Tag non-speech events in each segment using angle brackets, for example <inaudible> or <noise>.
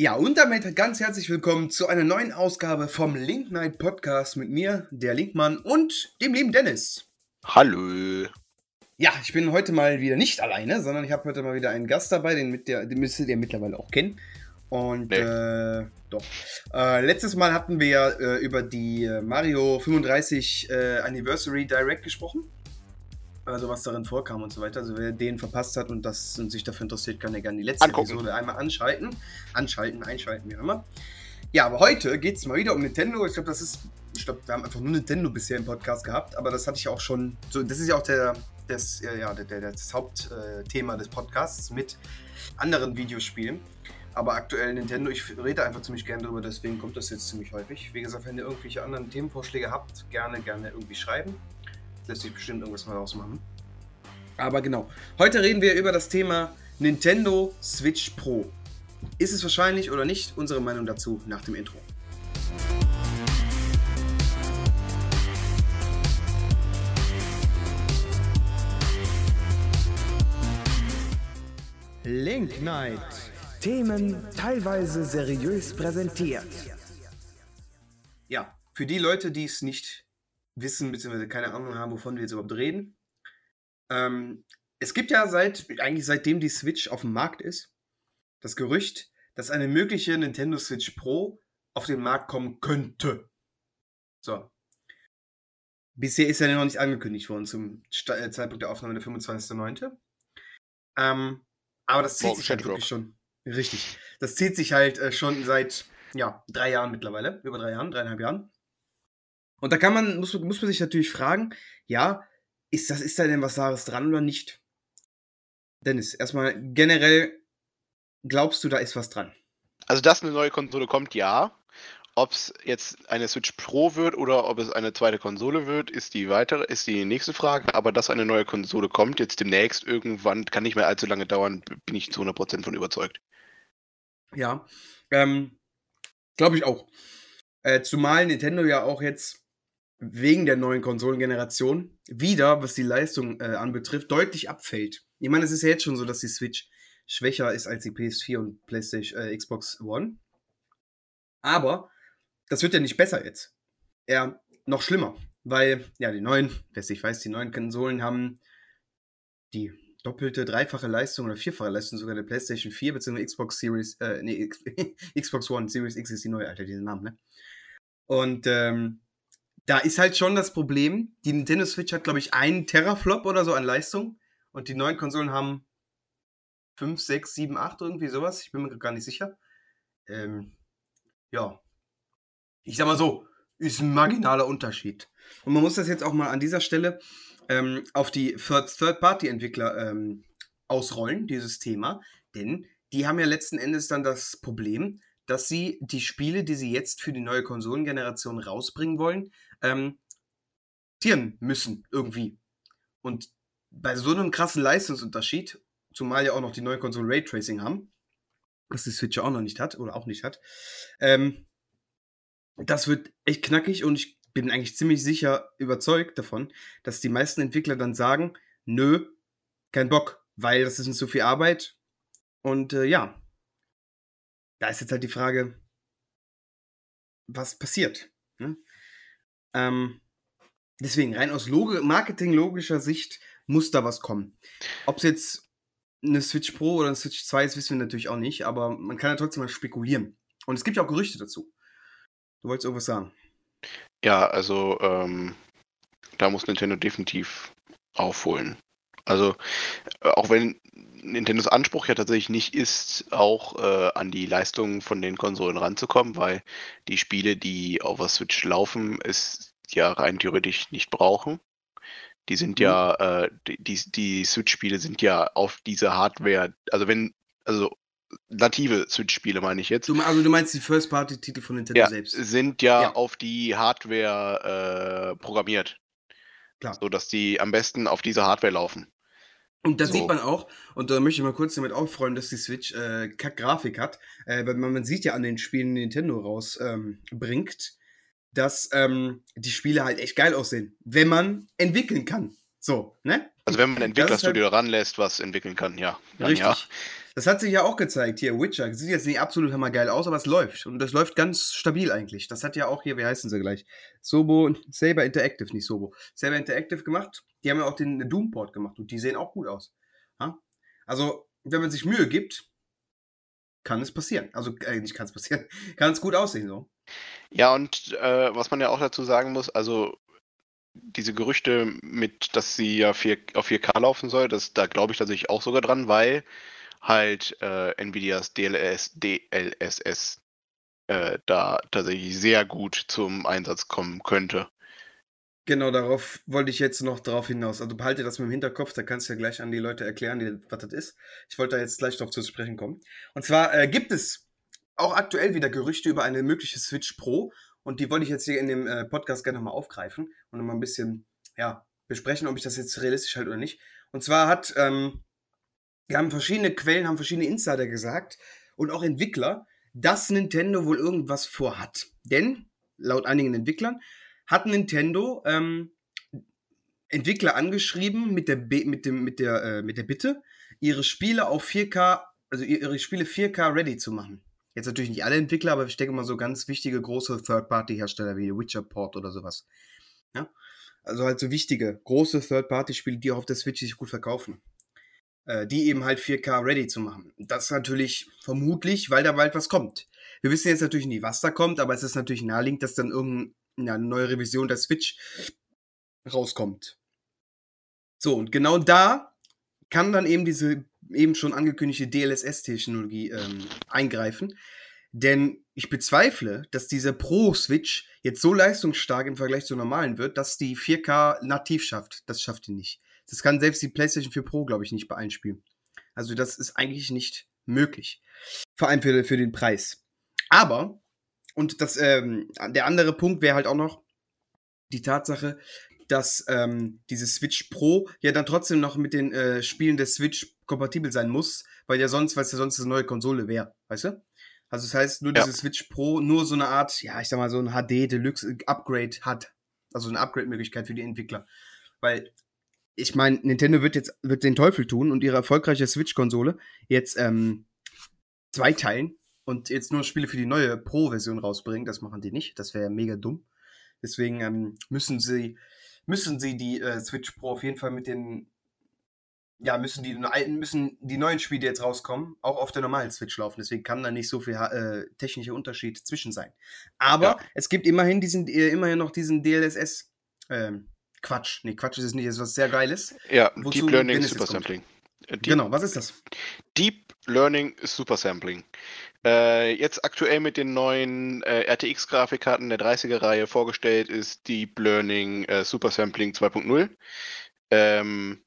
Ja, und damit ganz herzlich willkommen zu einer neuen Ausgabe vom Link Night Podcast mit mir, der Linkmann und dem lieben Dennis. Hallo. Ja, ich bin heute mal wieder nicht alleine, sondern ich habe heute mal wieder einen Gast dabei, den, mit der, den müsstet ihr mittlerweile auch kennen. Und nee. äh, doch. Äh, letztes Mal hatten wir ja äh, über die Mario 35 äh, Anniversary Direct gesprochen also was darin vorkam und so weiter. Also wer den verpasst hat und das und sich dafür interessiert, kann ja gerne die letzte Angucken. Episode einmal anschalten. Anschalten, einschalten, wie immer. Ja, aber heute geht es mal wieder um Nintendo. Ich glaube, das ist. Ich glaube, wir haben einfach nur Nintendo bisher im Podcast gehabt, aber das hatte ich auch schon. So, das ist ja auch der, das, ja, der, der, das Hauptthema des Podcasts mit anderen Videospielen. Aber aktuell Nintendo, ich rede einfach ziemlich gerne drüber, deswegen kommt das jetzt ziemlich häufig. Wie gesagt, wenn ihr irgendwelche anderen Themenvorschläge habt, gerne, gerne irgendwie schreiben lässt sich bestimmt irgendwas mal rausmachen. Aber genau, heute reden wir über das Thema Nintendo Switch Pro. Ist es wahrscheinlich oder nicht? Unsere Meinung dazu nach dem Intro. Link Night. Themen teilweise seriös präsentiert. Ja, für die Leute, die es nicht wissen, beziehungsweise keine Ahnung haben, wovon wir jetzt überhaupt reden. Ähm, es gibt ja seit, eigentlich seitdem die Switch auf dem Markt ist, das Gerücht, dass eine mögliche Nintendo Switch Pro auf den Markt kommen könnte. So. Bisher ist ja noch nicht angekündigt worden zum äh, Zeitpunkt der Aufnahme der 25.09. Ähm, aber das zieht oh, sich halt wirklich schon. Richtig. Das zieht sich halt äh, schon seit ja, drei Jahren mittlerweile. Über drei Jahren, dreieinhalb Jahren. Und da kann man, muss, muss man sich natürlich fragen, ja, ist, das, ist da denn was Wahres dran oder nicht? Dennis, erstmal generell, glaubst du, da ist was dran? Also, dass eine neue Konsole kommt, ja. Ob es jetzt eine Switch Pro wird oder ob es eine zweite Konsole wird, ist die weitere, ist die nächste Frage. Aber dass eine neue Konsole kommt, jetzt demnächst irgendwann, kann nicht mehr allzu lange dauern, bin ich zu 100% von überzeugt. Ja, ähm, glaube ich auch. Äh, zumal Nintendo ja auch jetzt wegen der neuen Konsolengeneration wieder, was die Leistung äh, anbetrifft, deutlich abfällt. Ich meine, es ist ja jetzt schon so, dass die Switch schwächer ist als die PS4 und PlayStation, äh, Xbox One. Aber das wird ja nicht besser jetzt. Eher noch schlimmer, weil ja die neuen, wer es weiß, die neuen Konsolen haben die doppelte, dreifache Leistung oder vierfache Leistung sogar der PlayStation 4 bzw. Xbox Series, äh, nee, <laughs> Xbox One, Series X ist die neue, Alter, diesen Namen, ne? Und ähm, da ist halt schon das Problem, die Nintendo Switch hat, glaube ich, einen Teraflop oder so an Leistung und die neuen Konsolen haben 5, 6, 7, 8, irgendwie sowas. Ich bin mir gar nicht sicher. Ähm, ja. Ich sag mal so, ist ein marginaler Unterschied. Und man muss das jetzt auch mal an dieser Stelle ähm, auf die Third-Party-Entwickler ähm, ausrollen, dieses Thema. Denn die haben ja letzten Endes dann das Problem, dass sie die Spiele, die sie jetzt für die neue Konsolengeneration rausbringen wollen, ähm, müssen irgendwie. Und bei so einem krassen Leistungsunterschied, zumal ja auch noch die neue Konsole Raytracing haben, was die Switch ja auch noch nicht hat oder auch nicht hat, ähm, das wird echt knackig und ich bin eigentlich ziemlich sicher überzeugt davon, dass die meisten Entwickler dann sagen, nö, kein Bock, weil das ist nicht so viel Arbeit und äh, ja, da ist jetzt halt die Frage, was passiert. Ne? Ähm, deswegen, rein aus Log Marketing-logischer Sicht muss da was kommen. Ob es jetzt eine Switch Pro oder eine Switch 2 ist, wissen wir natürlich auch nicht, aber man kann ja trotzdem mal spekulieren. Und es gibt ja auch Gerüchte dazu. Du wolltest irgendwas sagen. Ja, also ähm, da muss Nintendo definitiv aufholen. Also auch wenn Nintendos Anspruch ja tatsächlich nicht ist, auch äh, an die Leistungen von den Konsolen ranzukommen, weil die Spiele, die auf der Switch laufen, es ja rein theoretisch nicht brauchen. Die sind mhm. ja, äh, die, die Switch-Spiele sind ja auf diese Hardware, also wenn, also native Switch-Spiele meine ich jetzt. Du, also du meinst die First-Party-Titel von Nintendo ja, selbst? sind ja, ja. auf die Hardware äh, programmiert. Klar. So dass die am besten auf dieser Hardware laufen. Und da so. sieht man auch, und da möchte ich mal kurz damit aufräumen, dass die Switch äh, Kack-Grafik hat, äh, weil man, man, sieht ja an den Spielen, die Nintendo rausbringt, ähm, dass ähm, die Spiele halt echt geil aussehen, wenn man entwickeln kann. So, ne? Also wenn man ein Entwicklerstudio halt, ranlässt, was entwickeln kann, ja. Richtig. Ja. Das hat sich ja auch gezeigt hier. Witcher sieht jetzt nicht absolut hammergeil aus, aber es läuft. Und das läuft ganz stabil eigentlich. Das hat ja auch hier, wie heißen sie gleich? Sobo, Saber Interactive, nicht Sobo. Saber Interactive gemacht. Die haben ja auch den Doomport gemacht und die sehen auch gut aus. Ja? Also, wenn man sich Mühe gibt, kann es passieren. Also, äh, nicht kann es passieren, <laughs> kann es gut aussehen so. Ja, und äh, was man ja auch dazu sagen muss, also diese Gerüchte mit, dass sie ja 4, auf 4K laufen soll, das, da glaube ich tatsächlich auch sogar dran, weil halt äh, Nvidias DLS, DLSS äh, da tatsächlich sehr gut zum Einsatz kommen könnte. Genau, darauf wollte ich jetzt noch drauf hinaus. Also behalte das mit dem Hinterkopf, da kannst du ja gleich an die Leute erklären, die, was das ist. Ich wollte da jetzt gleich drauf zu sprechen kommen. Und zwar äh, gibt es auch aktuell wieder Gerüchte über eine mögliche Switch Pro und die wollte ich jetzt hier in dem äh, Podcast gerne nochmal aufgreifen und nochmal ein bisschen, ja, besprechen, ob ich das jetzt realistisch halte oder nicht. Und zwar hat, ähm, wir haben verschiedene Quellen, haben verschiedene Insider gesagt und auch Entwickler, dass Nintendo wohl irgendwas vorhat. Denn, laut einigen Entwicklern, hat Nintendo ähm, Entwickler angeschrieben mit der, B mit dem, mit, der, äh, mit der Bitte, ihre Spiele auf 4K, also ihre Spiele 4K ready zu machen. Jetzt natürlich nicht alle Entwickler, aber ich denke mal so ganz wichtige große Third-Party-Hersteller wie Witcher Port oder sowas. Ja? Also halt so wichtige, große Third-Party-Spiele, die auch auf der Switch sich gut verkaufen. Äh, die eben halt 4K ready zu machen. Das ist natürlich vermutlich, weil da bald was kommt. Wir wissen jetzt natürlich nie, was da kommt, aber es ist natürlich naheliegend, dass dann irgendeine neue Revision der Switch rauskommt. So, und genau da kann dann eben diese eben schon angekündigte DLSS-Technologie ähm, eingreifen. Denn ich bezweifle, dass dieser Pro-Switch jetzt so leistungsstark im Vergleich zur normalen wird, dass die 4K nativ schafft. Das schafft die nicht. Das kann selbst die PlayStation 4 Pro, glaube ich, nicht bei allen Spielen. Also das ist eigentlich nicht möglich. Vor allem für, für den Preis. Aber, und das, ähm, der andere Punkt wäre halt auch noch die Tatsache, dass ähm, diese Switch Pro ja dann trotzdem noch mit den äh, Spielen der Switch kompatibel sein muss, weil ja sonst, weil es ja sonst eine neue Konsole wäre, weißt du? Also das heißt, nur ja. diese Switch Pro nur so eine Art, ja, ich sag mal, so ein HD Deluxe Upgrade hat. Also eine Upgrade-Möglichkeit für die Entwickler. Weil ich meine, Nintendo wird jetzt wird den Teufel tun und ihre erfolgreiche Switch-Konsole jetzt ähm, zweiteilen und jetzt nur Spiele für die neue Pro-Version rausbringen. Das machen die nicht. Das wäre mega dumm. Deswegen ähm, müssen sie müssen sie die äh, Switch Pro auf jeden Fall mit den ja, müssen die alten, müssen die neuen Spiele jetzt rauskommen, auch auf der normalen Switch laufen. Deswegen kann da nicht so viel äh, technischer Unterschied zwischen sein. Aber ja. es gibt immerhin diesen, äh, immerhin noch diesen DLSS ähm, Quatsch. Nee, Quatsch ist es nicht. Es ist was sehr Geiles. Ja, Deep Learning Super Sampling. Äh, Deep, genau, was ist das? Deep Learning Super Sampling. Äh, jetzt aktuell mit den neuen äh, RTX-Grafikkarten der 30er-Reihe vorgestellt ist Deep Learning äh, Super Sampling 2.0. Ähm,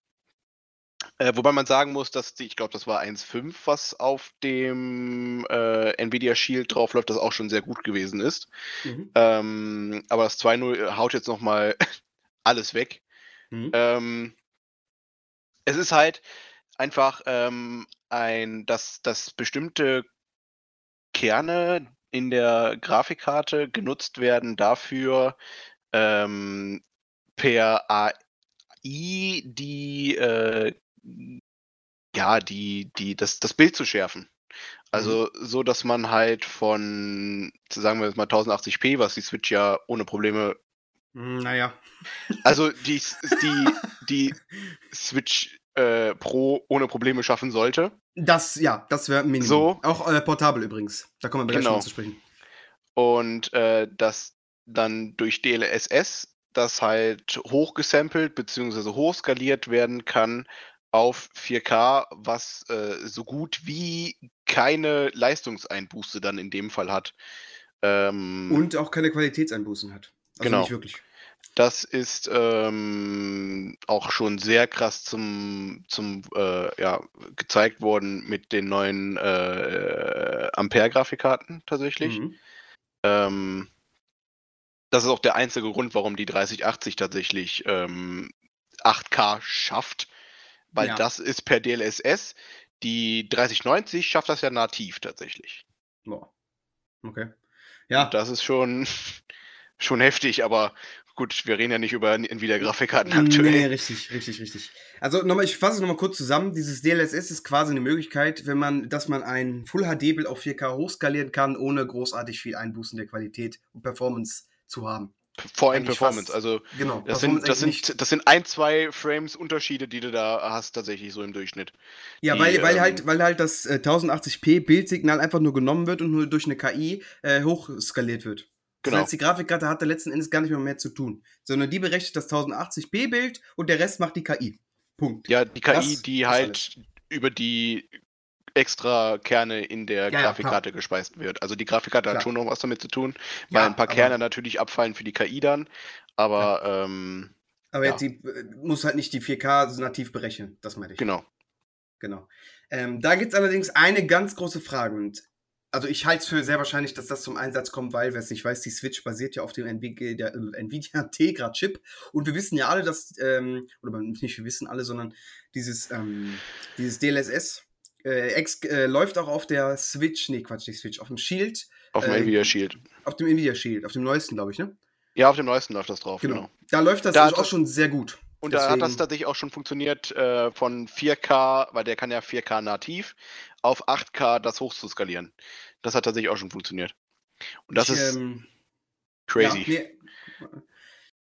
äh, wobei man sagen muss, dass die, ich glaube, das war 1.5, was auf dem äh, Nvidia Shield draufläuft, das auch schon sehr gut gewesen ist. Mhm. Ähm, aber das 2.0 haut jetzt nochmal <laughs> alles weg. Mhm. Ähm, es ist halt einfach ähm, ein, dass, dass bestimmte Kerne in der Grafikkarte genutzt werden dafür, ähm, per AI die, äh, ja, die, die, das, das Bild zu schärfen. Also mhm. so, dass man halt von, sagen wir jetzt mal 1080p, was die Switch ja ohne Probleme naja. Also die, die, die Switch äh, Pro ohne Probleme schaffen sollte. Das, ja, das wäre Minimum. So. Auch äh, portabel übrigens. Da kommen wir gleich genau. zu sprechen. Und äh, das dann durch DLSS das halt hochgesampelt bzw. hochskaliert werden kann auf 4K, was äh, so gut wie keine Leistungseinbuße dann in dem Fall hat. Ähm, Und auch keine Qualitätseinbußen hat. Also genau. nicht wirklich. Das ist ähm, auch schon sehr krass zum, zum äh, ja, gezeigt worden mit den neuen äh, Ampere-Grafikkarten tatsächlich. Mhm. Ähm, das ist auch der einzige Grund, warum die 3080 tatsächlich ähm, 8K schafft, weil ja. das ist per DLSS. Die 3090 schafft das ja nativ tatsächlich. Boah. Okay. Ja. Und das ist schon, schon heftig, aber gut, wir reden ja nicht über Nvidia-Grafikkarten aktuell. Nee, richtig, richtig, richtig. Also nochmal, ich fasse es nochmal kurz zusammen. Dieses DLSS ist quasi eine Möglichkeit, wenn man, dass man ein Full HD-Bild auf 4K hochskalieren kann, ohne großartig viel Einbußen der Qualität und Performance zu haben. Vor allem Performance, fast, also genau, das, sind, das, sind, das sind ein, zwei Frames Unterschiede, die du da hast, tatsächlich so im Durchschnitt. Ja, die, weil, weil, ähm, halt, weil halt das äh, 1080p Bildsignal einfach nur genommen wird und nur durch eine KI äh, hochskaliert wird. Genau. Das heißt, die Grafikkarte hat da letzten Endes gar nicht mehr mehr zu tun, sondern die berechnet das 1080p Bild und der Rest macht die KI. Punkt. Ja, die KI, das die halt über die extra Kerne in der ja, Grafikkarte ja, gespeist wird. Also die Grafikkarte klar. hat schon noch was damit zu tun, weil ja, ein paar Kerne natürlich abfallen für die KI dann, aber ähm, aber jetzt die, äh, muss halt nicht die 4K nativ berechnen, das meine ich. Genau. Genau. Ähm, da gibt es allerdings eine ganz große Frage und also ich halte es für sehr wahrscheinlich, dass das zum Einsatz kommt, weil, wer es nicht weiß, die Switch basiert ja auf dem Nvidia, äh, Nvidia <laughs> Tegra Chip und wir wissen ja alle, dass, ähm, oder nicht wir wissen alle, sondern dieses, ähm, dieses DLSS äh, X, äh, läuft auch auf der Switch, nee, Quatsch, nicht Switch, auf dem Shield. Auf dem äh, Nvidia Shield. Auf dem Nvidia Shield, auf dem neuesten, glaube ich, ne? Ja, auf dem neuesten läuft das drauf, genau. genau. Da läuft das da auch schon sehr gut. Und Deswegen. da hat das tatsächlich auch schon funktioniert, äh, von 4K, weil der kann ja 4K nativ, auf 8K das hochzuskalieren. Das hat tatsächlich auch schon funktioniert. Und das ich, ist ähm, crazy. Ja, nee,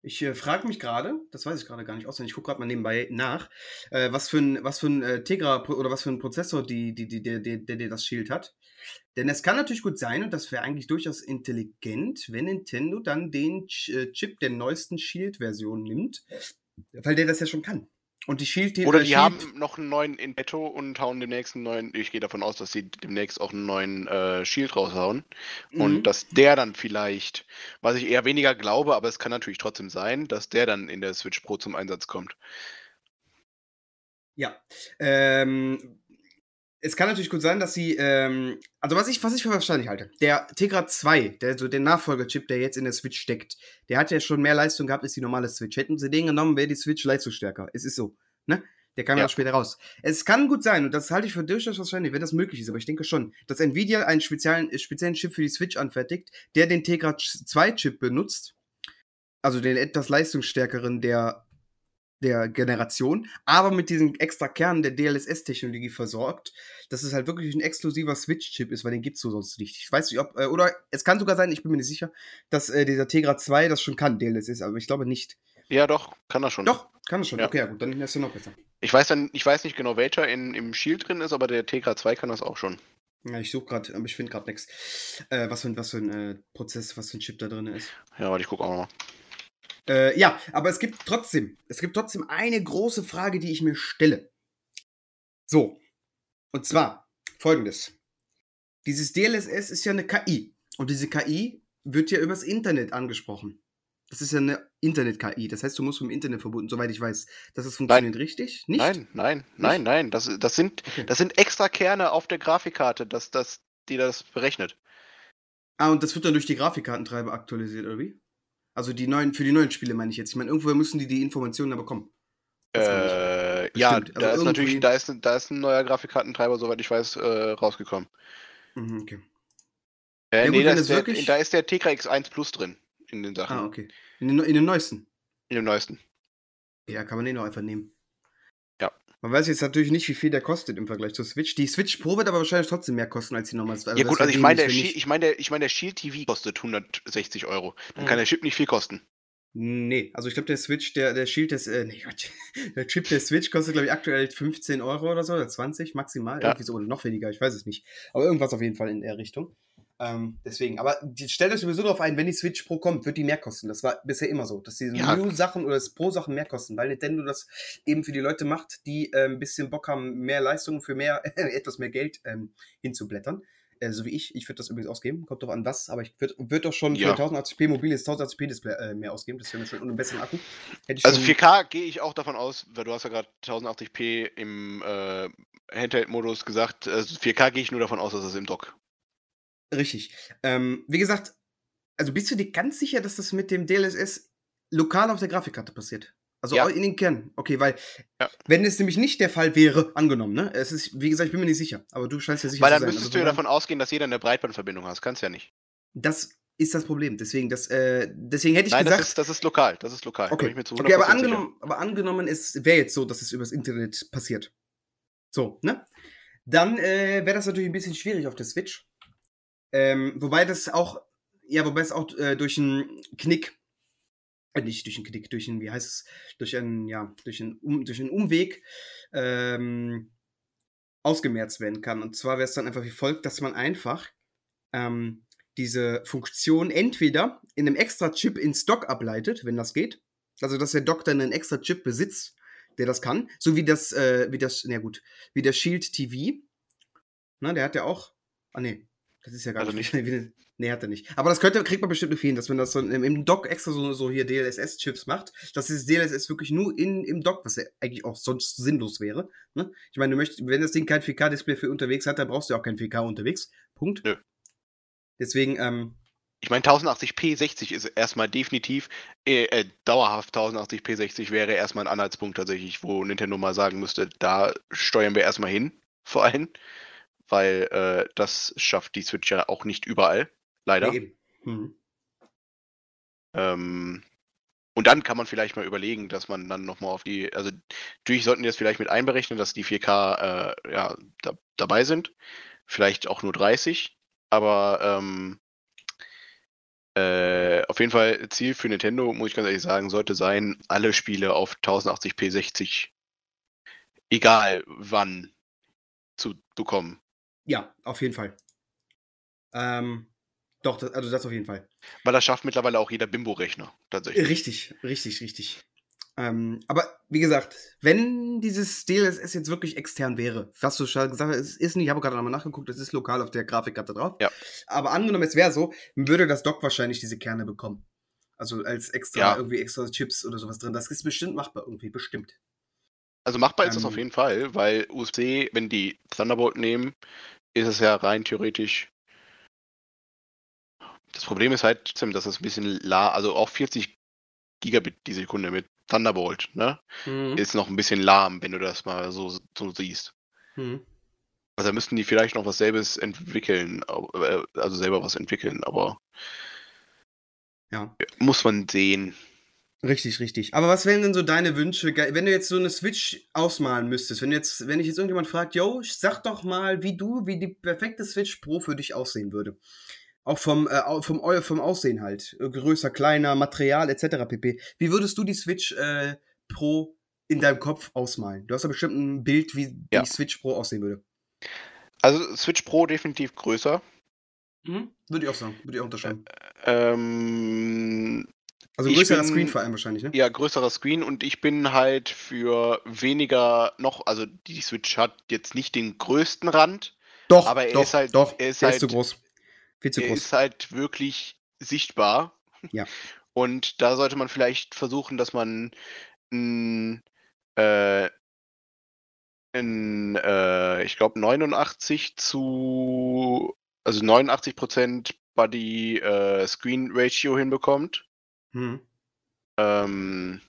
ich äh, frage mich gerade, das weiß ich gerade gar nicht auswendig, ich gucke gerade mal nebenbei nach, äh, was für ein, was für ein äh, Tegra oder was für ein Prozessor die, die, die, der, der, das Shield hat. Denn es kann natürlich gut sein, und das wäre eigentlich durchaus intelligent, wenn Nintendo dann den äh, Chip der neuesten Shield-Version nimmt, weil der das ja schon kann. Und die Shield Oder die Shield haben noch einen neuen in petto und hauen demnächst einen neuen. Ich gehe davon aus, dass sie demnächst auch einen neuen äh, Shield raushauen. Mhm. Und dass der dann vielleicht, was ich eher weniger glaube, aber es kann natürlich trotzdem sein, dass der dann in der Switch Pro zum Einsatz kommt. Ja. Ähm, es kann natürlich gut sein, dass sie, ähm, also was ich, was ich für wahrscheinlich halte, der Tegra 2, der, so der Nachfolgerchip, der jetzt in der Switch steckt, der hat ja schon mehr Leistung gehabt als die normale Switch. Hätten sie den genommen, wäre die Switch leistungsstärker. Es ist so, ne? Der kam ja. auch später raus. Es kann gut sein, und das halte ich für durchaus wahrscheinlich, wenn das möglich ist, aber ich denke schon, dass Nvidia einen speziellen, speziellen Chip für die Switch anfertigt, der den Tegra 2 Chip benutzt, also den etwas leistungsstärkeren der der Generation, aber mit diesem extra Kern der DLSS-Technologie versorgt, dass es halt wirklich ein exklusiver Switch-Chip ist, weil den gibt es so sonst nicht. Ich weiß nicht, ob, äh, oder es kann sogar sein, ich bin mir nicht sicher, dass äh, dieser Tegra 2 das schon kann, DLSS, aber ich glaube nicht. Ja, doch, kann er schon. Doch, kann er schon. Ja. Okay, ja, gut, dann ist er noch besser. Ich weiß, dann, ich weiß nicht genau, welcher in, im Shield drin ist, aber der Tegra 2 kann das auch schon. Ja, ich suche gerade, aber ich finde gerade nichts. Äh, was für, was für ein äh, Prozess, was für ein Chip da drin ist. Ja, warte, ich gucke auch mal. Äh, ja, aber es gibt trotzdem, es gibt trotzdem eine große Frage, die ich mir stelle. So. Und zwar folgendes. Dieses DLSS ist ja eine KI. Und diese KI wird ja übers Internet angesprochen. Das ist ja eine Internet-KI. Das heißt, du musst vom Internet verbunden, soweit ich weiß. Das ist funktioniert nein. richtig? Nicht? Nein, nein, nein, nein. Das, das, sind, okay. das sind extra Kerne auf der Grafikkarte, dass, dass die das berechnet. Ah, und das wird dann durch die Grafikkartentreiber aktualisiert, oder wie? Also die neuen, für die neuen Spiele meine ich jetzt. Ich meine, irgendwoher müssen die die Informationen aber bekommen. Äh, ja, also da ist natürlich, da ist, da ist ein neuer Grafikkartentreiber, soweit ich weiß, äh, rausgekommen. Mhm, okay. Äh, ja, nee, gut, da, ist der, da ist der Tegra X1 Plus drin in den Sachen. Ah, okay. In den, in den neuesten? In dem neuesten. Ja, kann man den auch einfach nehmen. Man weiß jetzt natürlich nicht, wie viel der kostet im Vergleich zur Switch. Die Switch Pro wird aber wahrscheinlich trotzdem mehr kosten als die normale. Also ja gut, also ich meine, der, Shield, ich mein, der, ich mein, der Shield TV kostet 160 Euro. Dann mhm. kann der Chip nicht viel kosten. Nee, also ich glaube, der Switch, der, der Shield des, äh, <laughs> nee, Gott, der Chip der Switch kostet, glaube ich, aktuell 15 Euro oder so, oder 20 maximal. Ja. Irgendwie so, oder noch weniger, ich weiß es nicht. Aber irgendwas auf jeden Fall in der Richtung. Ähm, deswegen, aber stellt euch sowieso darauf ein, wenn die Switch Pro kommt, wird die mehr kosten. Das war bisher immer so, dass die ja. New-Sachen oder Pro-Sachen mehr kosten, weil Nintendo das eben für die Leute macht, die äh, ein bisschen Bock haben, mehr Leistung für mehr, <laughs> etwas mehr Geld ähm, hinzublättern. Äh, so wie ich. Ich würde das übrigens ausgeben. Kommt doch an was, aber ich würde würd doch schon ja. für 1080p mobiles 1080p-Display äh, mehr ausgeben. Das wäre mir schon einen besseren Akku. also 4K gehe ich auch davon aus, weil du hast ja gerade 1080p im äh, Handheld-Modus gesagt. Also 4K gehe ich nur davon aus, dass es im Dock Richtig. Ähm, wie gesagt, also bist du dir ganz sicher, dass das mit dem DLSS lokal auf der Grafikkarte passiert? Also ja. in den Kern. Okay, weil ja. wenn es nämlich nicht der Fall wäre, angenommen, ne? Es ist, wie gesagt, ich bin mir nicht sicher, aber du scheinst ja sicher weil zu sein. Weil dann müsstest also, du ja davon ausgehen, dass jeder eine Breitbandverbindung hat. Das kannst ja nicht. Das ist das Problem. Deswegen, das, äh, deswegen hätte ich Nein, gesagt. das ist, das ist lokal. Das ist lokal. Okay, okay aber, angenommen, aber angenommen, es wäre jetzt so, dass es übers Internet passiert. So, ne? Dann äh, wäre das natürlich ein bisschen schwierig auf der Switch. Ähm, wobei das auch, ja, wobei es auch äh, durch einen Knick, äh, nicht durch einen Knick, durch einen, wie heißt es, durch einen, ja, durch einen, um, durch einen Umweg ähm, ausgemerzt werden kann. Und zwar wäre es dann einfach wie folgt, dass man einfach ähm, diese Funktion entweder in einem extra Chip in Stock ableitet, wenn das geht. Also, dass der Dock dann einen extra Chip besitzt, der das kann. So wie das, äh, wie das, na gut, wie der Shield TV. Na, der hat ja auch. Ah, nee. Das ist ja gar Also nicht. <laughs> Wie, nee, hat er nicht. Aber das könnte, kriegt man bestimmt noch hin, dass man das so im, im Dock extra so, so hier DLSS-Chips macht. Dass dieses DLSS wirklich nur in, im Dock, was ja eigentlich auch sonst sinnlos wäre. Ne? Ich meine, du möchtest, wenn das Ding kein 4K-Display für unterwegs hat, dann brauchst du ja auch kein 4K unterwegs. Punkt. Nö. Deswegen, ähm, Ich meine, 1080p 60 ist erstmal definitiv, äh, äh, dauerhaft 1080p 60 wäre erstmal ein Anhaltspunkt tatsächlich, wo Nintendo mal sagen müsste, da steuern wir erstmal hin, vor allem. Weil äh, das schafft die Switch ja auch nicht überall, leider. nee. Hm. Ähm, und dann kann man vielleicht mal überlegen, dass man dann nochmal auf die, also natürlich sollten die das vielleicht mit einberechnen, dass die 4K äh, ja, da, dabei sind. Vielleicht auch nur 30, aber ähm, äh, auf jeden Fall Ziel für Nintendo, muss ich ganz ehrlich sagen, sollte sein, alle Spiele auf 1080p 60, egal wann, zu bekommen. Ja, auf jeden Fall. Ähm, doch, das, also das auf jeden Fall. Weil das schafft mittlerweile auch jeder Bimbo-Rechner, tatsächlich. Richtig, richtig, richtig. Ähm, aber wie gesagt, wenn dieses DLSS jetzt wirklich extern wäre, was du schon gesagt hast, es ist nicht, ich habe gerade nochmal nachgeguckt, es ist lokal auf der Grafikkarte drauf. Ja. Aber angenommen, es wäre so, würde das Dock wahrscheinlich diese Kerne bekommen. Also als extra, Ja. irgendwie extra Chips oder sowas drin. Das ist bestimmt machbar irgendwie, bestimmt. Also machbar ist das Ähm, auf jeden Fall, weil USB, wenn die Thunderbolt nehmen, ist es ja rein theoretisch. Das Problem ist halt, Tim, dass es ein bisschen la, also auch 40 Gigabit die Sekunde mit Thunderbolt, ne? Mhm. Ist noch ein bisschen lahm, wenn du das mal so, so siehst. Mhm. Also da müssten die vielleicht noch was selbes entwickeln, äh, also selber was entwickeln, aber Ja. muss man sehen. Richtig, richtig. Aber was wären denn so deine Wünsche, wenn du jetzt so eine Switch ausmalen müsstest? Wenn jetzt, wenn ich jetzt irgendjemand fragt, yo, sag doch mal, wie du, wie die perfekte Switch Pro für dich aussehen würde. Auch vom, äh, vom, vom Aussehen halt. Äh, Größer, kleiner, Material etc. pp. Wie würdest du die Switch äh, Pro in deinem Kopf ausmalen? Du hast ja bestimmt ein Bild, wie Ja. die Switch Pro aussehen würde. Also Switch Pro definitiv größer. Würde ich auch sagen. Würde ich auch unterschreiben. Ähm, Also größerer bin- Screen vor allem wahrscheinlich, ne? Ja, größerer Screen und ich bin halt für weniger noch, also die Switch hat jetzt nicht den größten Rand, Doch, aber er doch, ist halt- doch. er ist halt- ist zu groß. Viel zu er groß. ist halt wirklich sichtbar. Ja. <laughs> Und da sollte man vielleicht versuchen, dass man n, äh, in, äh, ich glaube 89 zu, also 89% Body äh, Screen Ratio hinbekommt. Hm. Ähm,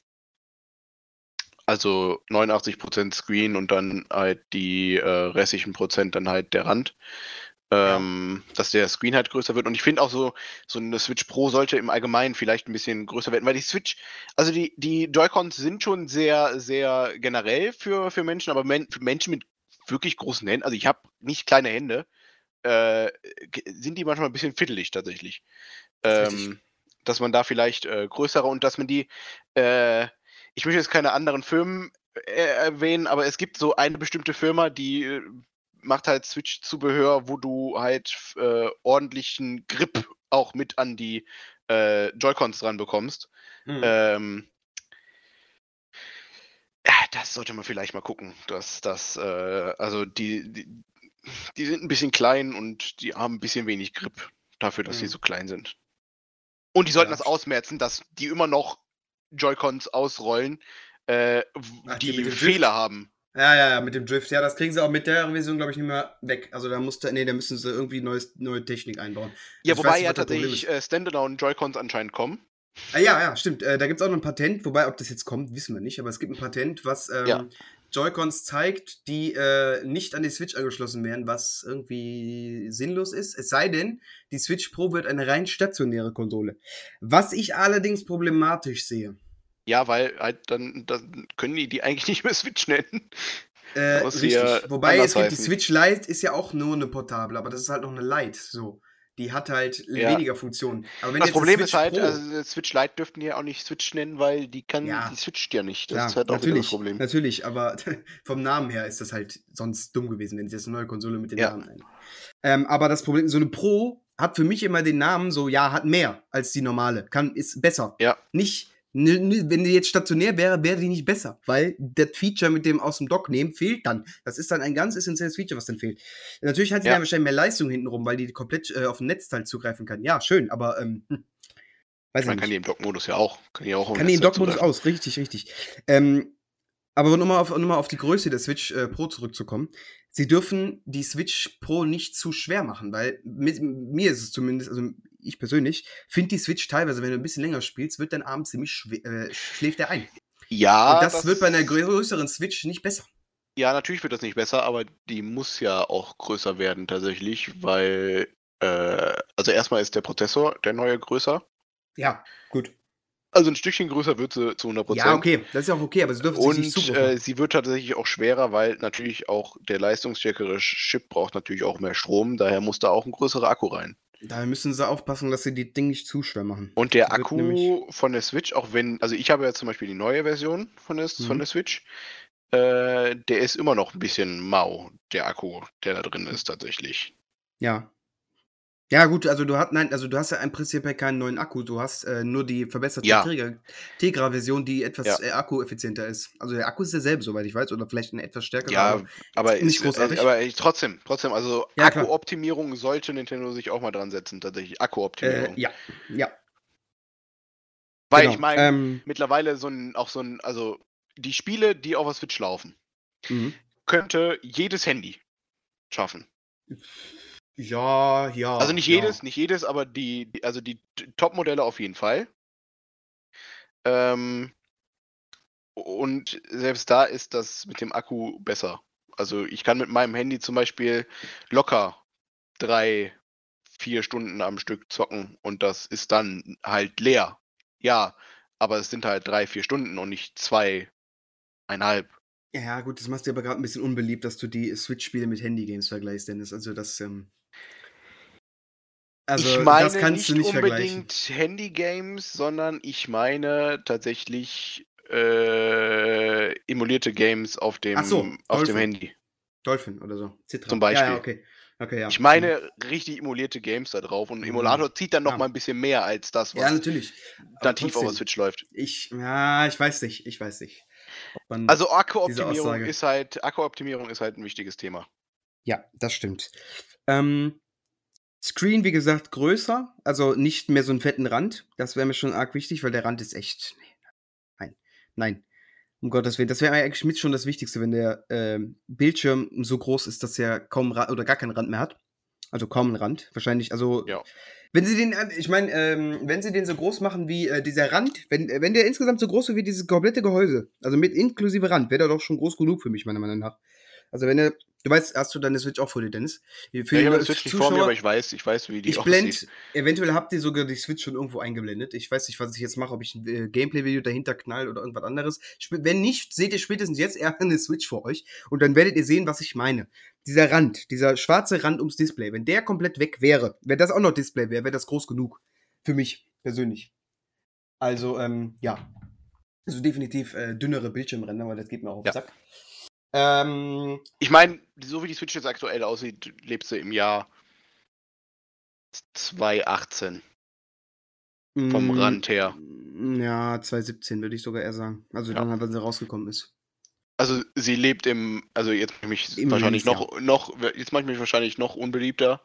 also 89% Screen und dann halt die äh, restlichen Prozent dann halt der Rand. Ähm, Dass der Screen halt größer wird. Und ich finde auch so, so eine Switch Pro sollte im Allgemeinen vielleicht ein bisschen größer werden, weil die Switch, also die, die Joy-Cons sind schon sehr, sehr generell für, für Menschen, aber men für Menschen mit wirklich großen Händen, also ich habe nicht kleine Hände, äh, sind die manchmal ein bisschen fiddelig tatsächlich. Ähm, dass man da vielleicht äh, größere und dass man die, äh, ich möchte jetzt keine anderen Firmen äh, erwähnen, aber es gibt so eine bestimmte Firma, die äh, macht halt Switch-Zubehör, wo du halt äh, ordentlichen Grip auch mit an die äh, Joy-Cons dran bekommst. Hm. Ähm, das sollte man vielleicht mal gucken. Dass das, äh, also die, die, die sind ein bisschen klein und die haben ein bisschen wenig Grip dafür, dass sie Mhm. so klein sind. Und die sollten Ja. das ausmerzen, dass die immer noch Joy-Cons ausrollen, äh, Ach, die die, mit dem Drift? Fehler haben. Ja, ja, ja, mit dem Drift. Ja, das kriegen sie auch mit der Revision, glaube ich, nicht mehr weg. Also da musste, nee, da müssen sie irgendwie neues, neue Technik einbauen. Ja, Ich wobei nicht, ja tatsächlich äh, Standalone Joy-Cons anscheinend kommen. Ah, ja, ja, stimmt. Äh, da gibt es auch noch ein Patent, wobei, ob das jetzt kommt, wissen wir nicht, aber es gibt ein Patent, was ähm, Ja. Joy-Cons zeigt, die äh, nicht an die Switch angeschlossen werden, was irgendwie sinnlos ist. Es sei denn, die Switch Pro wird eine rein stationäre Konsole. Was ich allerdings problematisch sehe. Ja, weil halt dann, dann können die die eigentlich <laughs> nicht mehr Switch nennen. Äh, richtig. Wobei es gibt die. Switch Lite ist ja auch nur eine portable, aber das ist halt noch eine Lite. So, die hat halt Ja. weniger Funktionen. Aber wenn Das Problem ist halt, Pro- also Switch Lite dürften die ja auch nicht Switch nennen, weil die kann, Ja. die switcht ja nicht. Das Klar, ist halt auch natürlich, das Problem. natürlich, aber <laughs> vom Namen her ist das halt sonst dumm gewesen, wenn sie jetzt eine neue Konsole mit den Ja. Namen ein. Ähm, aber das Problem, so eine Pro hat für mich immer den Namen so, ja, hat mehr als die normale, kann, ist besser. Ja. Nicht, wenn die jetzt stationär wäre, wäre die nicht besser, weil das Feature mit dem aus dem Dock nehmen fehlt dann. Das ist dann ein ganz essentielles Feature, was dann fehlt. Natürlich hat die Ja. dann wahrscheinlich mehr Leistung hintenrum, weil die komplett äh, auf dem Netzteil zugreifen kann. Ja, schön, aber ähm, hm, weiß ich Man nicht. kann die im Dock-Modus ja auch. Kann die auch Kann die im Dock-Modus aus, richtig, richtig. Ähm, aber nochmal auf, noch mal auf die Größe der Switch äh, Pro zurückzukommen. Sie dürfen die Switch Pro nicht zu schwer machen, weil mit, mir ist es zumindest, also ich persönlich, finde die Switch teilweise, wenn du ein bisschen länger spielst, wird dein Arm ziemlich äh, schläft er ein. Ja, Und das, wird bei einer größeren Switch nicht besser. Ja, natürlich wird das nicht besser, aber die muss ja auch größer werden tatsächlich, weil, äh, also erstmal ist der Prozessor, der neue, größer. Ja, gut. Also ein Stückchen größer wird sie zu 100%. Ja, okay, das ist ja auch okay, aber sie dürfen sich nicht Und äh, sie wird tatsächlich auch schwerer, weil natürlich auch der leistungsstärkere Chip braucht natürlich auch mehr Strom, daher muss da auch ein größerer Akku rein. Daher müssen sie aufpassen, dass sie die Ding nicht zu schwer machen. Und der Das Akku von der Switch, auch wenn, also ich habe ja zum Beispiel die neue Version von der, von Mhm. der Switch, äh, der ist immer noch ein bisschen mau, der Akku, der da drin ist tatsächlich. Ja. Ja, gut, also du hast, nein, also du hast ja im Prinzip ja keinen neuen Akku, du hast äh, nur die verbesserte Ja. Tegra- Tegra-Version, die etwas Ja. äh, akkueffizienter ist. Also der Akku ist derselbe, soweit ich weiß, oder vielleicht eine etwas stärkere. Ja, aber nicht ist, großartig. Äh, aber ich, trotzdem, trotzdem, also Ja. Akkuoptimierung sollte Nintendo sich auch mal dran setzen, tatsächlich. äh, Akkuoptimierung. ja, ja. Weil genau. ich meine, Ähm, mittlerweile so ein, auch so ein, also die Spiele, die auf der Switch laufen, mhm. könnte jedes Handy schaffen. Ja, ja. Also nicht ja. jedes, nicht jedes, aber die, also die Top-Modelle auf jeden Fall. Ähm, und selbst da ist das mit dem Akku besser. Also ich kann mit meinem Handy zum Beispiel locker drei, vier Stunden am Stück zocken und das ist dann halt leer. Ja, aber es sind halt drei, vier Stunden und nicht zweieinhalb. Ja, gut, das machst du aber gerade ein bisschen unbeliebt, dass du die Switch-Spiele mit Handy-Games vergleichst, Dennis. Also das, ähm. Also, ich meine nicht nicht unbedingt Handy-Games, sondern ich meine tatsächlich äh, emulierte Games auf dem, so, auf dem. Handy. Dolphin oder so. Citra. Zum Ja, ja, Beispiel. okay. Okay, ja. Ich meine richtig emulierte Games da drauf und ein Mhm. Emulator zieht dann noch Ja. mal ein bisschen mehr als das, Ja, was natürlich. Aber nativ auf der Switch läuft. Ich, ja, ich weiß nicht, ich weiß nicht. Also Akkuoptimierung ist halt, Akkuoptimierung ist halt ein wichtiges Thema. ja, das stimmt. Ähm, Screen, wie gesagt, größer, also nicht mehr so einen fetten Rand. Das wäre mir schon arg wichtig, weil der Rand ist echt. Nein, nein. Um Gottes Willen. Das wäre eigentlich mit schon das Wichtigste, wenn der ähm, Bildschirm so groß ist, dass er kaum Ra oder gar keinen Rand mehr hat. Also kaum einen Rand. Wahrscheinlich, also. Ja. Wenn sie den, äh, ich meine, ähm, wenn sie den so groß machen wie äh, dieser Rand, wenn, äh, wenn der insgesamt so groß wäre wie dieses komplette Gehäuse, also mit inklusive Rand, wäre der doch schon groß genug für mich, meiner Meinung nach. Also wenn er, du weißt, hast du deine Switch auch vor dir, Dennis? Für Ja, die ich habe das Switch nicht vor mir, aber ich weiß, ich weiß, wie die ich blend, eventuell habt ihr sogar die Switch schon irgendwo eingeblendet. Ich weiß nicht, was ich jetzt mache, ob ich ein äh, Gameplay-Video dahinter knall oder irgendwas anderes. Sp wenn nicht, seht ihr spätestens jetzt eher eine Switch vor euch und dann werdet ihr sehen, was ich meine. Dieser Rand, dieser schwarze Rand ums Display, wenn der komplett weg wäre, wenn das auch noch Display wäre, wäre das groß genug. Für mich persönlich. Also, ähm, ja. Also definitiv äh, dünnere Bildschirmränder, weil das geht mir auch auf den Ja. Sack. Ähm, Ich meine, so wie die Switch jetzt aktuell aussieht, lebt sie im Jahr 2018 vom mh, Rand her. Ja, 2017 würde ich sogar eher sagen. Also Ja. dann, wenn sie rausgekommen ist. Also sie lebt im, also jetzt mache ich mich Im wahrscheinlich Release, noch, noch, jetzt mache ich mich wahrscheinlich noch unbeliebter.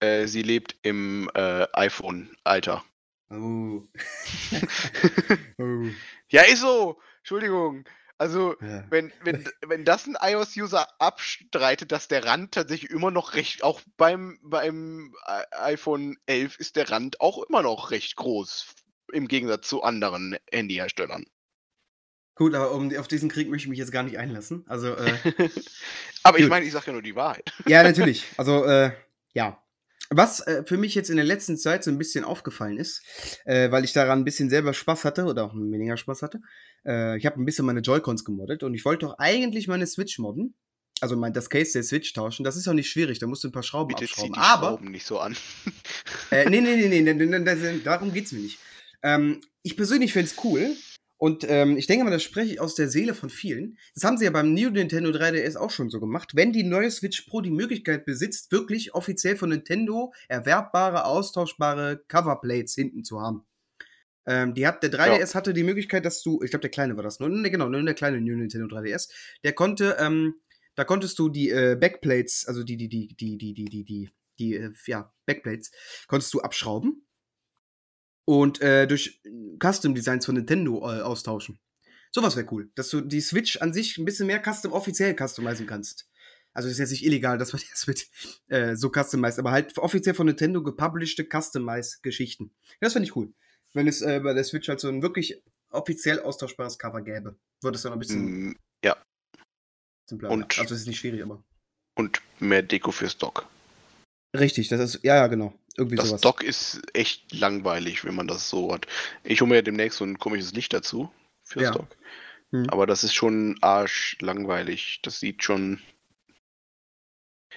Äh, sie lebt im äh, iPhone-Alter. Oh. <laughs> <laughs> oh. ja, ist so. Entschuldigung. Also Ja. wenn, wenn, <laughs> wenn das ein iOS-User abstreitet, dass der Rand tatsächlich immer noch recht, auch beim, beim i- iPhone 11 ist der Rand auch immer noch recht groß, im Gegensatz zu anderen Handyherstellern. Gut, aber um, auf diesen Krieg möchte ich mich jetzt gar nicht einlassen. Also, äh, <laughs> Aber ich Gut. meine, ich sage ja nur die Wahrheit. ja, natürlich. Also, äh, ja. Was äh, für mich jetzt in der letzten Zeit so ein bisschen aufgefallen ist, äh, weil ich daran ein bisschen selber Spaß hatte oder auch weniger Spaß hatte, äh, ich habe ein bisschen meine Joy-Cons gemoddet und ich wollte doch eigentlich meine Switch modden. Also mein, das Case der Switch tauschen. Das ist auch nicht schwierig, da musst du ein paar Schrauben Bitte zieh abschrauben. die Aber Schrauben nicht so an. Äh, nee, nee, nee, nee, <laughs> nee, nee, nee, nee darum geht's mir nicht. Ähm, ich persönlich find's cool. Und ähm, ich denke mal, das spreche ich aus der Seele von vielen. Das haben sie ja beim New Nintendo 3DS auch schon so gemacht. Wenn die neue Switch Pro die Möglichkeit besitzt, wirklich offiziell von Nintendo erwerbbare, austauschbare Coverplates hinten zu haben. Ähm, die hat, der 3DS hatte die Möglichkeit, dass du, ich glaube, der kleine war das, nur, ne, genau, nur der kleine New Nintendo 3DS, der konnte, ähm, da konntest du die äh, Backplates, also die, die, die, die, die, die, die, die, die, äh, ja, Backplates, konntest du abschrauben und äh, durch Custom Designs von Nintendo äh, austauschen. Sowas wäre cool, dass du die Switch an sich ein bisschen mehr custom offiziell customizen kannst. Also ist jetzt nicht illegal, dass man <laughs> das mit äh, so customized, aber halt offiziell von Nintendo gepublished customized Geschichten. Das finde ich cool. Wenn es äh, bei der Switch halt so ein wirklich offiziell austauschbares Cover gäbe, würde es dann ein bisschen Mm, Ja, simpler. und- also es ist nicht schwierig, aber und mehr Deko fürs Dock. richtig, das ist ja ja genau, irgendwie Das sowas. Dock ist echt langweilig, wenn man das so hat. Ich hole mir ja demnächst so ein komisches Licht dazu fürs Ja. Dock. Hm. Aber das ist schon arschlangweilig. Das sieht schon.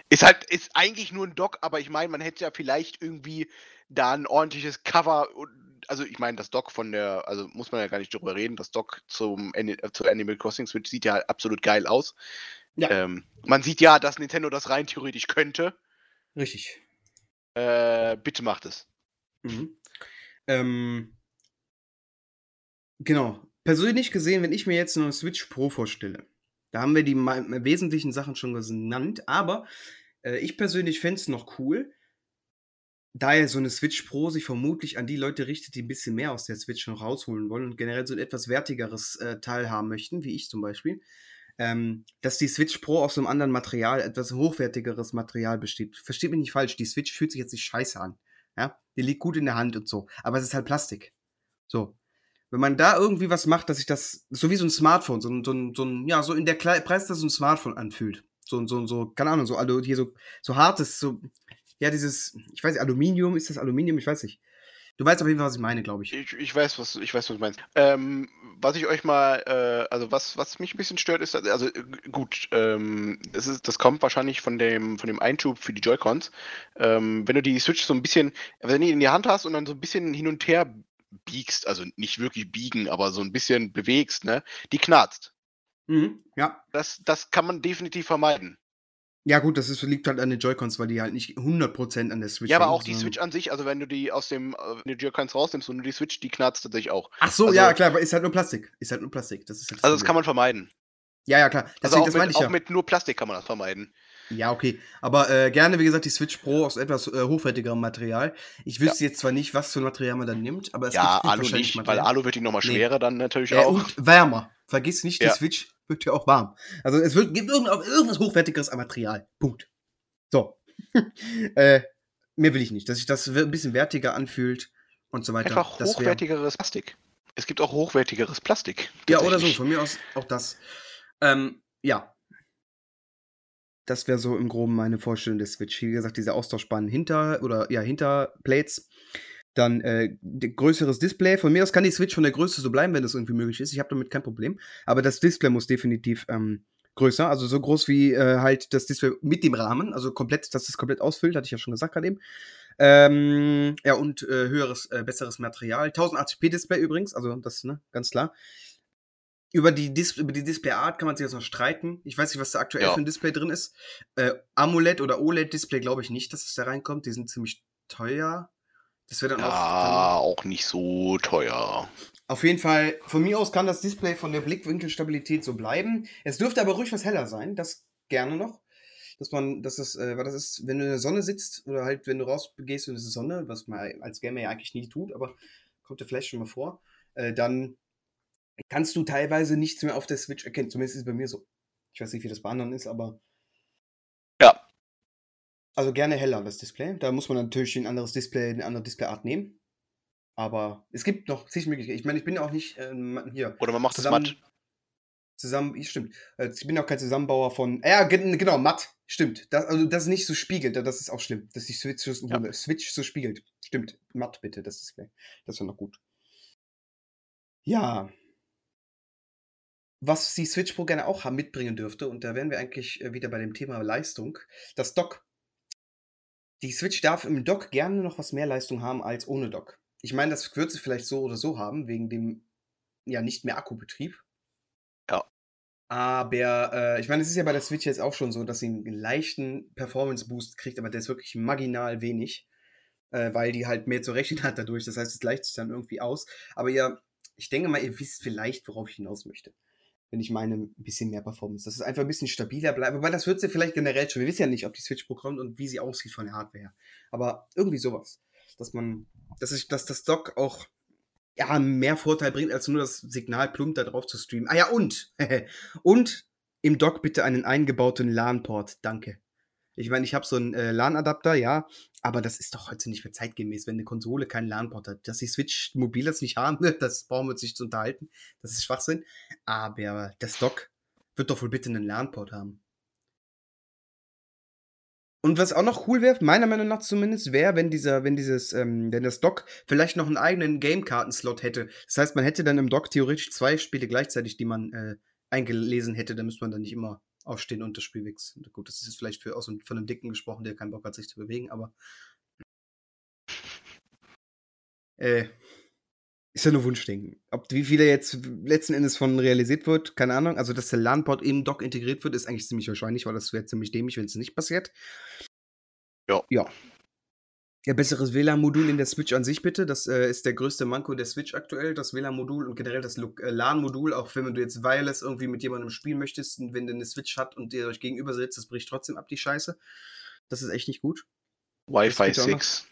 Ist halt, ist eigentlich nur ein Dock, aber ich meine, man hätte ja vielleicht irgendwie da ein ordentliches Cover. Also ich meine, das Dock von der, also muss man ja gar nicht drüber reden, das Dock zum zur Animal Crossing Switch sieht ja absolut geil aus. Ja. Ähm, man sieht ja, dass Nintendo das rein theoretisch könnte. Richtig. Äh, bitte macht es. Mhm. Ähm, genau. Persönlich gesehen, wenn ich mir jetzt eine Switch Pro vorstelle, da haben wir die wesentlichen Sachen schon genannt, aber äh, ich persönlich fände es noch cool, da ja so eine Switch Pro sich vermutlich an die Leute richtet, die ein bisschen mehr aus der Switch noch rausholen wollen und generell so ein etwas wertigeres äh, Teil haben möchten, wie ich zum Beispiel, ähm, dass die Switch Pro aus einem anderen Material, etwas hochwertigeres Material besteht. Versteht mich nicht falsch, die Switch fühlt sich jetzt nicht scheiße an. Ja, die liegt gut in der Hand und so. Aber es ist halt Plastik. So. Wenn man da irgendwie was macht, dass sich das, so wie so ein Smartphone, so ein, so ein, so ein ja, so in der Kle Preis, dass so ein Smartphone anfühlt. So, so, so, keine Ahnung, so, also hier so, so hartes, so, ja, dieses, ich weiß nicht, Aluminium, ist das Aluminium? Ich weiß nicht. Du weißt auf jeden Fall, was ich meine, glaube ich. Ich, ich weiß, was ich weiß, was du meinst. Ähm, was ich euch mal, äh, also was, was mich ein bisschen stört, ist, also äh, gut, ähm, das ist, das kommt wahrscheinlich von dem, von dem Einschub für die Joy-Cons. Ähm, wenn du die Switch so ein bisschen, wenn du die in die Hand hast und dann so ein bisschen hin und her biegst, also nicht wirklich biegen, aber so ein bisschen bewegst, ne, die knarzt. Mhm, ja. Das, das kann man definitiv vermeiden. Ja, gut, das ist, liegt halt an den Joy-Cons, weil die halt nicht 100% an der Switch ja, aber auch die Switch an sich, also wenn du die aus dem, äh, wenn du Joy-Cons rausnimmst und nur die Switch, die knarzt tatsächlich auch. Ach so, also- ja, klar, aber ist halt nur Plastik. Ist halt nur Plastik. Das ist halt Also das kann man vermeiden. Ja, ja, klar. Also Deswegen, auch, das mit, ich auch ja. mit nur Plastik kann man das vermeiden. Ja, okay. Aber äh, gerne, wie gesagt, die Switch Pro aus etwas äh, hochwertigerem Material. Ich wüsste jetzt zwar nicht, was für ein Material man dann nimmt, aber es ja, gibt Alu wahrscheinlich nicht, weil Alu wird die nochmal Nee. schwerer dann natürlich äh, auch. und wärmer. Vergiss nicht, Ja. die Switch wird ja auch warm. Also es wird, gibt irgend, irgendwas hochwertigeres am Material. Punkt. So. <laughs> äh, mehr will ich nicht. Dass sich das ein bisschen wertiger anfühlt und so weiter. Einfach hochwertigeres Plastik. Es gibt auch hochwertigeres Plastik. Ja, oder so, von mir aus auch das. Ähm, ja. Das wäre so im Groben meine Vorstellung der Switch. Wie gesagt, diese austauschbaren Hinter- oder ja, Hinterplates. Dann äh, größeres Display. Von mir aus kann die Switch von der Größe so bleiben, wenn das irgendwie möglich ist. Ich habe damit kein Problem. Aber das Display muss definitiv ähm, größer. Also so groß wie äh, halt das Display mit dem Rahmen. Also komplett, dass es komplett ausfüllt, hatte ich ja schon gesagt gerade eben. Ähm, ja, und äh, höheres, äh, besseres Material. 1080p Display übrigens, also das, ne, ganz klar. Über die, Dis über die Displayart kann man sich jetzt noch streiten. Ich weiß nicht, was da aktuell Ja. für ein Display drin ist. Äh, AMOLED oder OLED-Display glaube ich nicht, dass es da reinkommt. Die sind ziemlich teuer. Das wäre dann auch. Ja, auch nicht so teuer. Auf jeden Fall, von mir aus kann das Display von der Blickwinkelstabilität so bleiben. Es dürfte aber ruhig was heller sein, das gerne noch. Dass man, dass das, äh, weil das ist, wenn du in der Sonne sitzt oder halt, wenn du rausgehst und es ist Sonne, was man als Gamer ja eigentlich nie tut, aber kommt ja vielleicht schon mal vor, äh, dann kannst du teilweise nichts mehr auf der Switch erkennen. Zumindest ist es bei mir so. Ich weiß nicht, wie das bei anderen ist, aber. Ja. Also gerne heller das Display. Da muss man natürlich ein anderes Display, eine andere Displayart nehmen. Aber es gibt noch zig Möglichkeiten. Ich meine, ich bin auch nicht ähm, hier. Oder man macht es Zusammen- matt. Zusammen, stimmt. Äh, ich bin auch kein Zusammenbauer von. Ja, genau, matt. Stimmt. Das, also, das ist nicht so spiegelt, das ist auch schlimm. Dass die Switch, ja. Switch so spiegelt. Stimmt. Matt bitte, das ist Das wäre noch gut. Ja. Was die Switch Pro gerne auch mitbringen dürfte, und da wären wir eigentlich äh, wieder bei dem Thema Leistung, das Dock. Die Switch darf im Dock gerne noch was mehr Leistung haben als ohne Dock. Ich meine, das wird sie vielleicht so oder so haben, wegen dem ja nicht mehr Akkubetrieb. Aber äh, ich meine, es ist ja bei der Switch jetzt auch schon so, dass sie einen leichten Performance-Boost kriegt, aber der ist wirklich marginal wenig, äh, weil die halt mehr zu rechnen hat dadurch. Das heißt, es gleicht sich dann irgendwie aus. Aber ja, ich denke mal, ihr wisst vielleicht, worauf ich hinaus möchte. Wenn ich meine, ein bisschen mehr Performance. Dass es einfach ein bisschen stabiler bleibt. Wobei das wird sie vielleicht generell schon. Wir wissen ja nicht, ob die Switch bekommt und wie sie aussieht von der Hardware. Aber irgendwie sowas. Dass man, dass, ich, dass das Dock auch ja, mehr Vorteil bringt, als nur das Signal plump da drauf zu streamen. Ah ja, und, <laughs> und im Dock bitte einen eingebauten LAN-Port. Danke. Ich meine, ich habe so einen äh, LAN-Adapter, ja, aber das ist doch heute nicht mehr zeitgemäß, wenn eine Konsole keinen LAN-Port hat. Dass die Switch mobil das nicht haben wird, <laughs> das brauchen wir uns nicht zu unterhalten. Das ist Schwachsinn. Aber das Dock wird doch wohl bitte einen LAN-Port haben. Und was auch noch cool wäre, meiner Meinung nach zumindest, wäre, wenn dieser, wenn dieses, ähm, wenn das Dock vielleicht noch einen eigenen Gamekarten-Slot hätte. Das heißt, man hätte dann im Dock theoretisch zwei Spiele gleichzeitig, die man äh, eingelesen hätte. Da müsste man dann nicht immer aufstehen und das Spiel wechseln. Gut, das ist jetzt vielleicht für aus von einem Dicken gesprochen, der keinen Bock hat, sich zu bewegen, aber äh, ist ja nur Wunschdenken. Ob wie viel jetzt letzten Endes von realisiert wird, keine Ahnung. Also, dass der LAN-Port im Dock integriert wird, ist eigentlich ziemlich wahrscheinlich, weil das wäre ziemlich dämlich, wenn es nicht passiert. Ja. Ja. Ja, besseres WLAN-Modul in der Switch an sich bitte. Das äh, ist der größte Manko der Switch aktuell, das WLAN-Modul und generell das äh, LAN-Modul. Auch wenn du jetzt Wireless irgendwie mit jemandem spielen möchtest, und wenn der eine Switch hat und dir euch gegenüber sitzt, das bricht trotzdem ab die Scheiße. Das ist echt nicht gut. Wi-Fi 6.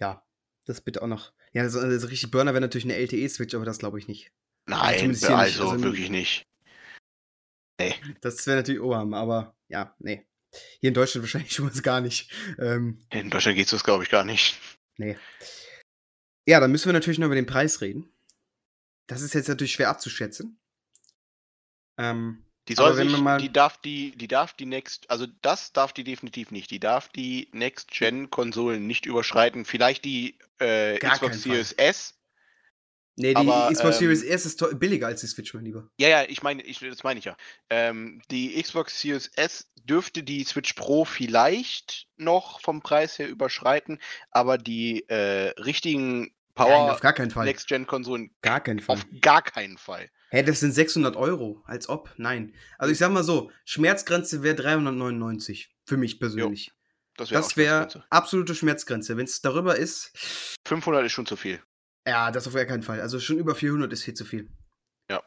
Ja, das bitte auch noch. Ja, also, also richtig Burner wäre natürlich eine LTE-Switch, aber das glaube ich nicht. Nein, also, also, also wirklich nicht. Nee. Das wäre natürlich Ohrhammer, aber ja, nee. Hier in Deutschland wahrscheinlich schon was gar nicht. Ähm, in Deutschland geht es das, glaube ich, gar nicht. Nee. Ja, dann müssen wir natürlich noch über den Preis reden. Das ist jetzt natürlich schwer abzuschätzen. Ähm, die soll sich, die darf die, die darf die Next, also das darf die definitiv nicht. Die darf die Next-Gen-Konsolen nicht überschreiten. Vielleicht die äh, Xbox Series S, Nee, die aber, Xbox ähm, Series S ist billiger als die Switch, mein Lieber. Ja, ja, ich meine, ich, das meine ich ja. Ähm, die Xbox Series S dürfte die Switch Pro vielleicht noch vom Preis her überschreiten, aber die äh, richtigen Power Nein, auf gar keinen Fall. Next-Gen-Konsolen gar keinen Fall. Auf gar keinen Fall. Hä, hey, das sind 600 Euro, als ob. Nein. Also ich sag mal so, Schmerzgrenze wäre 399 für mich persönlich. Jo, das wäre wär absolute Schmerzgrenze. Wenn es darüber ist. 500 ist schon zu viel. Ja, das auf gar keinen Fall. Also schon über 400 ist viel zu viel. Ja.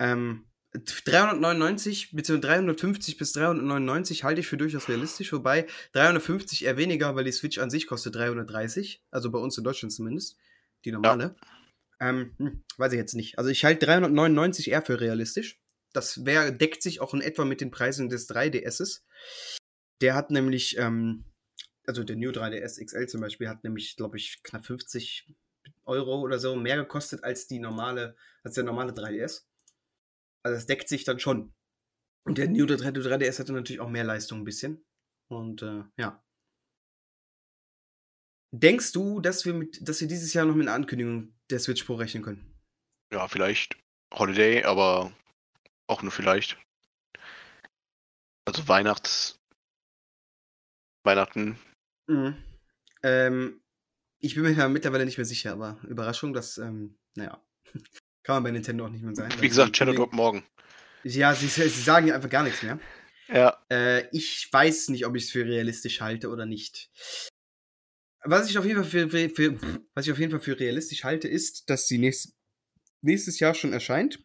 Ähm, 399 bzw. 350 bis 399 halte ich für durchaus realistisch, wobei 350 eher weniger, weil die Switch an sich kostet 330, also bei uns in Deutschland zumindest, die normale. Ja. Ähm, hm, weiß ich jetzt nicht. Also ich halte 399 eher für realistisch. Das wär, deckt sich auch in etwa mit den Preisen des 3DSs. Der hat nämlich, ähm, also der New 3DS XL zum Beispiel hat nämlich, glaube ich, knapp 50 Euro oder so mehr gekostet als die normale, als der normale 3DS. Also das deckt sich dann schon. Und der New 3DS hatte natürlich auch mehr Leistung ein bisschen. Und äh, ja. Denkst du, dass wir, mit, dass wir dieses Jahr noch mit einer Ankündigung der Switch Pro rechnen können? Ja, vielleicht Holiday, aber auch nur vielleicht. Also Weihnachts. Weihnachten. Mhm. Ähm, ich bin mir ja mittlerweile nicht mehr sicher, aber Überraschung, das, ähm, naja, <laughs> kann man bei Nintendo auch nicht mehr sein. Wie gesagt, Shadow Drop morgen. Ja, sie, sie sagen ja einfach gar nichts mehr. Ja. Äh, ich weiß nicht, ob ich es für realistisch halte oder nicht. Was ich auf jeden Fall für, für, für, was ich auf jeden Fall für realistisch halte, ist, dass sie nächst, nächstes Jahr schon erscheint.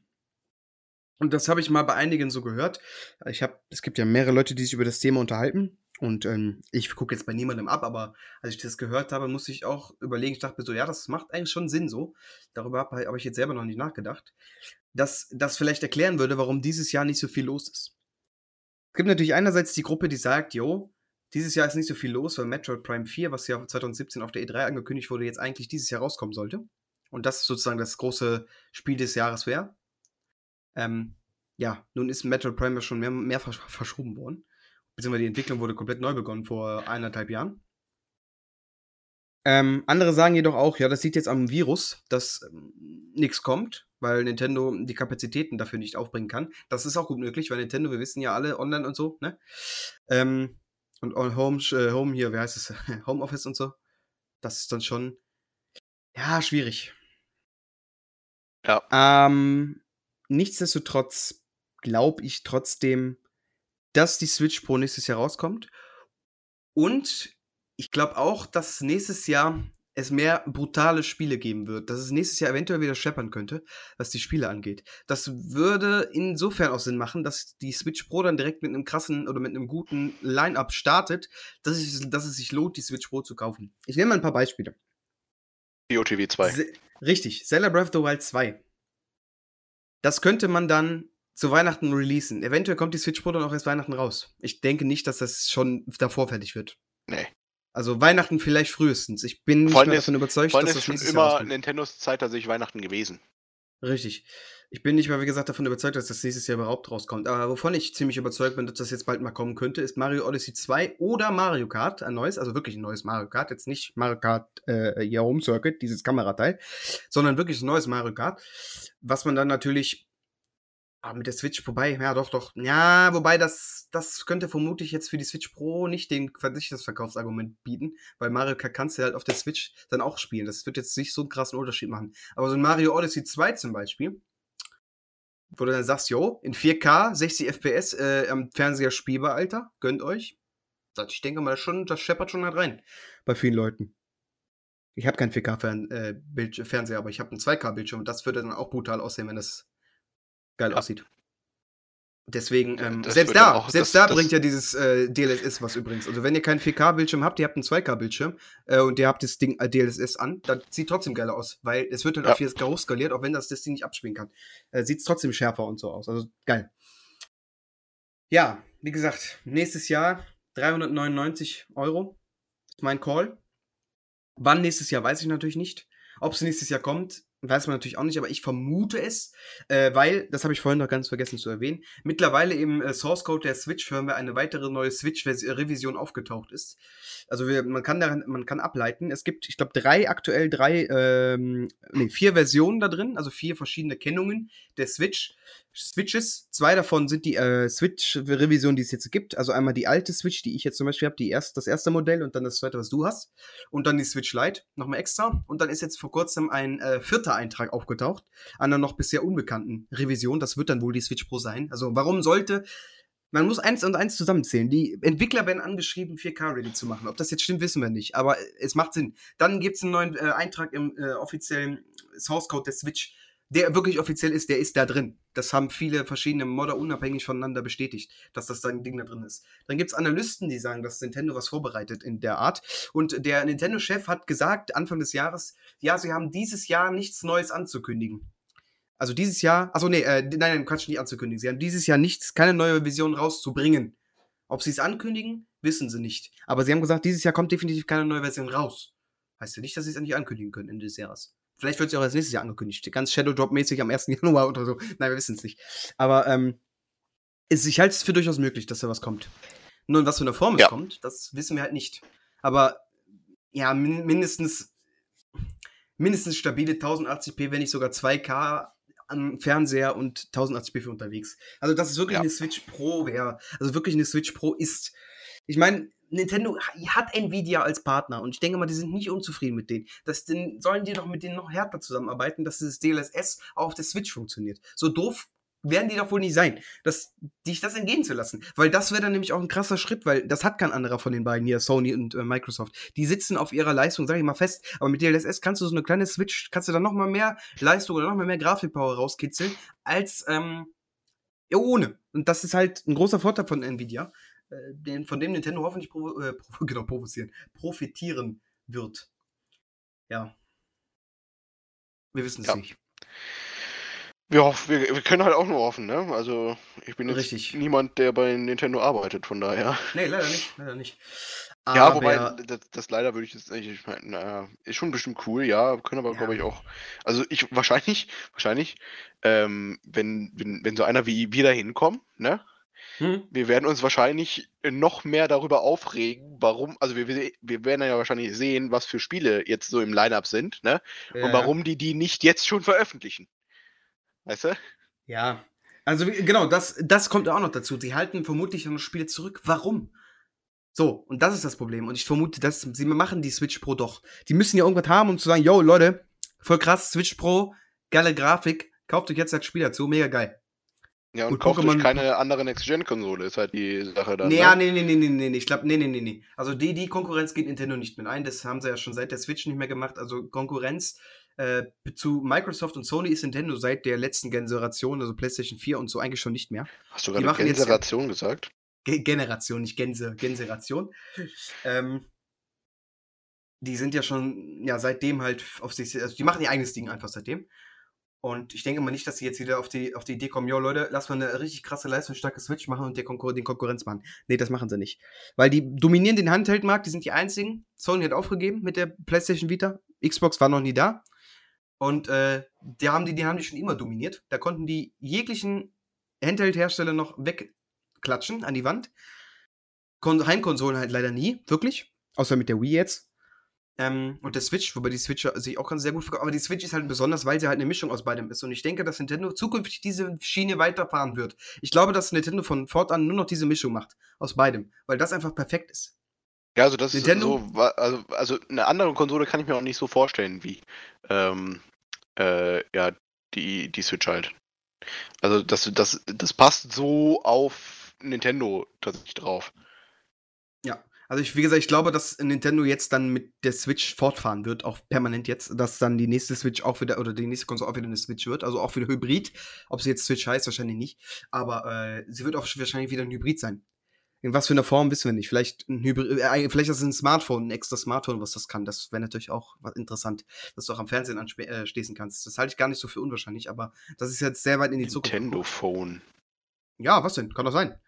Und das habe ich mal bei einigen so gehört. Ich habe, es gibt ja mehrere Leute, die sich über das Thema unterhalten. Und ähm, ich gucke jetzt bei niemandem ab, aber als ich das gehört habe, musste ich auch überlegen, ich dachte mir so, ja, das macht eigentlich schon Sinn so. Darüber habe hab ich jetzt selber noch nicht nachgedacht. Dass das vielleicht erklären würde, warum dieses Jahr nicht so viel los ist. Es gibt natürlich einerseits die Gruppe, die sagt, jo, dieses Jahr ist nicht so viel los, weil Metroid Prime 4, was ja 2017 auf der E3 angekündigt wurde, jetzt eigentlich dieses Jahr rauskommen sollte. Und das sozusagen das große Spiel des Jahres wäre. Ähm, ja, nun ist Metroid Prime schon mehr, mehrfach verschoben worden. Beziehungsweise die Entwicklung wurde komplett neu begonnen vor eineinhalb Jahren. Ähm, andere sagen jedoch auch, ja, das sieht jetzt am Virus, dass ähm, nichts kommt, weil Nintendo die Kapazitäten dafür nicht aufbringen kann. Das ist auch gut möglich, weil Nintendo, wir wissen ja alle, online und so, ne? Ähm, und Home, äh, Home hier, wie heißt es? <laughs> Homeoffice und so. Das ist dann schon, ja, schwierig. Ja. Ähm, nichtsdestotrotz glaube ich trotzdem, dass die Switch Pro nächstes Jahr rauskommt. Und ich glaube auch, dass nächstes Jahr es mehr brutale Spiele geben wird, dass es nächstes Jahr eventuell wieder scheppern könnte, was die Spiele angeht. Das würde insofern auch Sinn machen, dass die Switch Pro dann direkt mit einem krassen oder mit einem guten Line-Up startet, dass es, dass es sich lohnt, die Switch Pro zu kaufen. Ich nehme mal ein paar Beispiele. BOTW 2. Se richtig, Zelda Breath of the Wild 2. Das könnte man dann zu Weihnachten releasen. Eventuell kommt die Switch Pro dann auch erst Weihnachten raus. Ich denke nicht, dass das schon davor fertig wird. Nee. Also Weihnachten vielleicht frühestens. Ich bin nicht mehr davon überzeugt, dass das schon immer Nintendos Zeit tatsächlich Weihnachten gewesen. Richtig. Ich bin nicht mal, wie gesagt, davon überzeugt, dass das nächstes Jahr überhaupt rauskommt. Aber wovon ich ziemlich überzeugt bin, dass das jetzt bald mal kommen könnte, ist Mario Odyssey 2 oder Mario Kart, ein neues, also wirklich ein neues Mario Kart. Jetzt nicht Mario Kart äh, Home Circuit, dieses Kamerateil, sondern wirklich ein neues Mario Kart, was man dann natürlich Ah, mit der Switch vorbei, ja doch, doch. Ja, wobei das, das könnte vermutlich jetzt für die Switch Pro nicht den Verkaufsargument bieten, weil Mario Kart kannst du halt auf der Switch dann auch spielen. Das wird jetzt nicht so einen krassen Unterschied machen. Aber so ein Mario Odyssey 2 zum Beispiel, wo du dann sagst, yo, in 4K, 60 FPS äh, am Fernseher spielbar, Alter, gönnt euch. Ich denke mal, das, schon, das scheppert schon halt rein bei vielen Leuten. Ich habe keinen 4K-Fernseher, äh, aber ich habe einen 2K-Bildschirm und das würde dann auch brutal aussehen, wenn das geil ja. aussieht. Deswegen, ähm, selbst da, auch, selbst das, da bringt ja dieses äh, DLSS was übrigens. Also wenn ihr keinen 4K-Bildschirm habt, ihr habt einen 2K-Bildschirm äh, und ihr habt das Ding äh, DLSS an, dann sieht trotzdem geiler aus, weil es wird halt ja. auf 4K hochskaliert, auch wenn das das Ding nicht abspielen kann. Äh, sieht es trotzdem schärfer und so aus. Also geil. Ja, wie gesagt, nächstes Jahr 399 Euro ist mein Call. Wann nächstes Jahr, weiß ich natürlich nicht. Ob es nächstes Jahr kommt, weiß man natürlich auch nicht, aber ich vermute es, äh, weil, das habe ich vorhin noch ganz vergessen zu erwähnen, mittlerweile im äh, Source Code der Switch-Firmware eine weitere neue Switch-Revision aufgetaucht ist. Also wir, man kann daran, man kann ableiten. Es gibt, ich glaube, drei aktuell drei, ähm, nee, vier Versionen da drin, also vier verschiedene Kennungen der Switch. Switches. Zwei davon sind die äh, Switch-Revision, die es jetzt gibt. Also einmal die alte Switch, die ich jetzt zum Beispiel habe, erst, das erste Modell und dann das zweite, was du hast. Und dann die Switch Lite, nochmal extra. Und dann ist jetzt vor kurzem ein äh, vierter Eintrag aufgetaucht, einer noch bisher unbekannten Revision. Das wird dann wohl die Switch Pro sein. Also warum sollte man muss eins und eins zusammenzählen. Die Entwickler werden angeschrieben, 4K-ready zu machen. Ob das jetzt stimmt, wissen wir nicht. Aber es macht Sinn. Dann gibt es einen neuen äh, Eintrag im äh, offiziellen Source Code der Switch der wirklich offiziell ist, der ist da drin. Das haben viele verschiedene Modder unabhängig voneinander bestätigt, dass das ein Ding da drin ist. Dann gibt es Analysten, die sagen, dass Nintendo was vorbereitet in der Art. Und der Nintendo-Chef hat gesagt, Anfang des Jahres, ja, sie haben dieses Jahr nichts Neues anzukündigen. Also dieses Jahr, achso, nee, äh, nein, nein, Quatsch, nicht anzukündigen. Sie haben dieses Jahr nichts, keine neue Vision rauszubringen. Ob sie es ankündigen, wissen sie nicht. Aber sie haben gesagt, dieses Jahr kommt definitiv keine neue Version raus. Heißt ja nicht, dass sie es nicht ankündigen können Ende des Jahres. Vielleicht wird es ja auch als nächstes Jahr angekündigt. Ganz Shadow Drop-mäßig am 1. <laughs> Januar oder so. Nein, wir wissen es nicht. Aber ähm, ist, ich halte es für durchaus möglich, dass da was kommt. Nur in was für einer Form ja. es kommt, das wissen wir halt nicht. Aber ja, min mindestens, mindestens stabile 1080p, wenn nicht sogar 2K am Fernseher und 1080p für unterwegs. Also, dass es wirklich ja. eine Switch Pro wäre. Also wirklich eine Switch Pro ist. Ich meine, Nintendo hat Nvidia als Partner und ich denke mal, die sind nicht unzufrieden mit denen. Das den, sollen die doch mit denen noch härter zusammenarbeiten, dass dieses DLSS auch auf der Switch funktioniert. So doof werden die doch wohl nicht sein, dass dich das entgehen zu lassen. Weil das wäre dann nämlich auch ein krasser Schritt, weil das hat kein anderer von den beiden hier, Sony und äh, Microsoft. Die sitzen auf ihrer Leistung, sag ich mal fest, aber mit DLSS kannst du so eine kleine Switch, kannst du dann nochmal mehr Leistung oder nochmal mehr Grafikpower rauskitzeln, als ähm, ohne. Und das ist halt ein großer Vorteil von Nvidia. Äh, den, von dem Nintendo hoffentlich provo äh, <laughs> genau, provozieren, profitieren wird. Ja. Wir wissen es ja. nicht. Wir, hoffen, wir, wir, können halt auch nur hoffen, ne? Also, ich bin jetzt Richtig. niemand, der bei Nintendo arbeitet, von daher. Nee, leider nicht, leider nicht. Ja, wobei, das, das leider würde ich jetzt nicht, ich meine, naja, ist schon bestimmt cool, ja, können aber, Ja. glaube ich, auch, also ich, wahrscheinlich, wahrscheinlich, ähm, wenn, wenn, wenn so einer wie wir da hinkommen, ne, Hm? wir werden uns wahrscheinlich noch mehr darüber aufregen, warum, also wir, wir werden ja wahrscheinlich sehen, was für Spiele jetzt so im Line-Up sind, ne, Ja, und warum die die nicht jetzt schon veröffentlichen. Weißt du? Ja. Also genau, das, das kommt auch noch dazu. Sie halten vermutlich noch Spiele zurück. Warum? So, und das ist das Problem. Und ich vermute, dass sie machen die Switch Pro doch. Die müssen ja irgendwas haben, um zu sagen, yo, Leute, voll krass, Switch Pro, geile Grafik, kauft euch jetzt das Spiel dazu, mega geil. Ja, und Gut, kauft Pokémon- keine andere Next-Gen-Konsole, ist halt die Sache dann. Nee, ne? nee, nee, nee, nee, nee, nee, ich glaube, nee, nee, nee, nee. Also die, die Konkurrenz geht Nintendo nicht mit ein. Das haben sie ja schon seit der Switch nicht mehr gemacht. Also Konkurrenz äh, zu Microsoft und Sony ist Nintendo seit der letzten Generation, also PlayStation 4 und so eigentlich schon nicht mehr. Hast du gerade machen jetzt- Generation gesagt? Ge Generation, nicht Gänse, Generation. ähm, die sind ja schon, ja, seitdem halt auf sich, also die machen ihr eigenes Ding einfach seitdem. Und ich denke mal nicht, dass sie jetzt wieder auf die, auf die Idee kommen, jo Leute, lass mal eine richtig krasse, leistungsstarke Switch machen und der Konkur den Konkurrenz machen. Nee, das machen sie nicht. Weil die dominieren den Handheldmarkt, die sind die einzigen. Sony hat aufgegeben mit der PlayStation Vita. Xbox war noch nie da. Und äh, die, haben die, die haben die schon immer dominiert. Da konnten die jeglichen Handheld-Hersteller noch wegklatschen an die Wand. Kon Heimkonsolen halt leider nie, wirklich. Außer mit der Wii jetzt. Ähm, und der Switch, wobei die Switch sich auch ganz sehr gut verkauft. Aber die Switch ist halt besonders, weil sie halt eine Mischung aus beidem ist. Und ich denke, dass Nintendo zukünftig diese Schiene weiterfahren wird. Ich glaube, dass Nintendo von fortan nur noch diese Mischung macht. Aus beidem. Weil das einfach perfekt ist. Ja, also das Nintendo? ist so, also, also eine andere Konsole kann ich mir auch nicht so vorstellen wie ähm, äh, ja, die, die Switch halt. Also das, das, das passt so auf Nintendo tatsächlich drauf. Also ich, wie gesagt, ich glaube, dass Nintendo jetzt dann mit der Switch fortfahren wird, auch permanent jetzt, dass dann die nächste Switch auch wieder, oder die nächste Konsole auch wieder eine Switch wird, also auch wieder Hybrid. Ob sie jetzt Switch heißt, wahrscheinlich nicht. Aber äh, sie wird auch wahrscheinlich wieder ein Hybrid sein. In was für einer Form wissen wir nicht. Vielleicht ein Hybrid, äh, vielleicht ist es ein Smartphone, ein extra Smartphone, was das kann. Das wäre natürlich auch was interessant, dass du auch am Fernsehen anschließen kannst. Das halte ich gar nicht so für unwahrscheinlich, aber das ist jetzt sehr weit in die Zukunft. Nintendo Phone. Ja, was denn? Kann doch sein.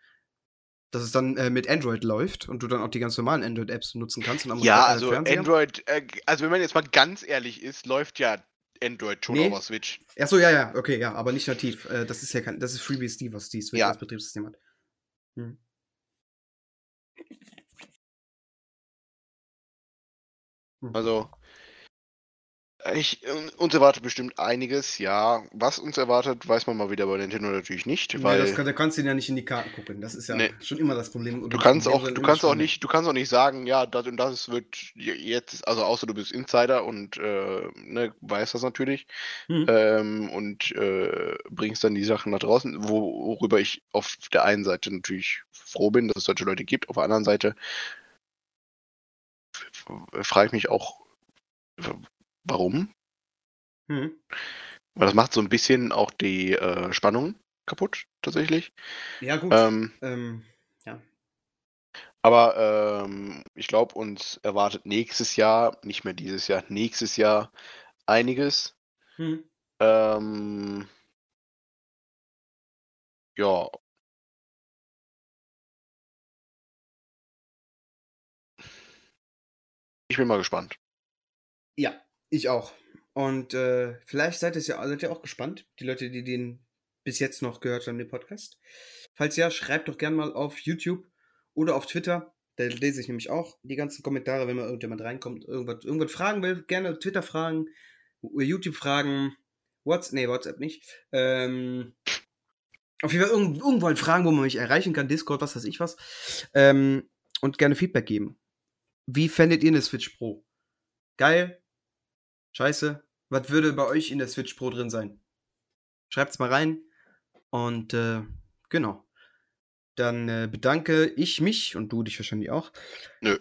Dass es dann äh, mit Android läuft und du dann auch die ganz normalen Android-Apps nutzen kannst. Und am Ja, äh, also Fernseher. Android, äh, also wenn man jetzt mal ganz ehrlich ist, läuft ja Android schon Nee. auf der Switch. Achso, ja, ja, okay, ja, aber nicht nativ. Äh, das ist ja kein, das ist FreeBSD, was die Switch Ja. als Betriebssystem hat. Hm. Also, ich, uns erwartet bestimmt einiges, ja. Was uns erwartet, weiß man mal wieder bei Nintendo natürlich nicht, Nee, weil das kann, da kannst du ja nicht in die Karten gucken. Das ist ja Nee. schon immer das Problem. Du kannst auch, du kannst auch nicht, du kannst auch nicht sagen, ja, das und das wird jetzt, also außer du bist Insider und äh, ne, weißt das natürlich Hm. ähm, und äh, bringst dann die Sachen nach draußen, wo, worüber ich auf der einen Seite natürlich froh bin, dass es solche Leute gibt, auf der anderen Seite frage ich mich auch, warum? Hm. Weil das macht so ein bisschen auch die äh, Spannung kaputt, tatsächlich. Ja, gut. Ähm, Ähm, ja. aber ähm, ich glaube, uns erwartet nächstes Jahr, nicht mehr dieses Jahr, nächstes Jahr einiges. Hm. Ähm, ja. Ich bin mal gespannt. Ja, ich auch. Und äh, vielleicht seid, ihr ja, seid ihr auch gespannt, die Leute, die den bis jetzt noch gehört haben, den Podcast. Falls ja, schreibt doch gern mal auf YouTube oder auf Twitter. Da lese ich nämlich auch die ganzen Kommentare, wenn mal irgendjemand reinkommt, irgendwas, irgendwas fragen will. Gerne Twitter fragen, YouTube fragen, WhatsApp, nee, WhatsApp nicht. Ähm, auf jeden Fall irgend, irgendwo halt fragen, wo man mich erreichen kann, Discord, was weiß ich was. Ähm, und gerne Feedback geben. Wie fändet ihr eine Switch Pro? Geil? Scheiße? Was würde bei euch in der Switch Pro drin sein? Schreibt's mal rein. Und äh, genau. Dann äh, bedanke ich mich und du dich wahrscheinlich auch. Nö.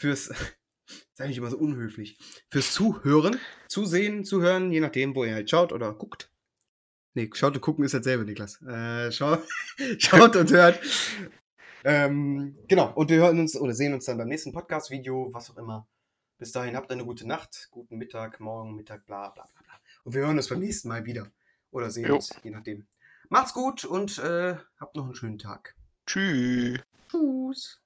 Fürs, <laughs> sag ich immer so unhöflich, fürs Zuhören, Zusehen, Zuhören, je nachdem, wo ihr halt schaut oder guckt. Nee, schaut und gucken ist dasselbe, Niklas. Äh, schaut, <laughs> schaut und hört. Ähm, genau, und wir hören uns oder sehen uns dann beim nächsten Podcast-Video, was auch immer. Bis dahin habt eine gute Nacht, guten Mittag, morgen, Mittag, bla bla bla bla. Und wir hören uns beim nächsten Mal wieder. Oder sehen Jo. uns, je nachdem. Macht's gut und äh, habt noch einen schönen Tag. Tschüss. Tschüss.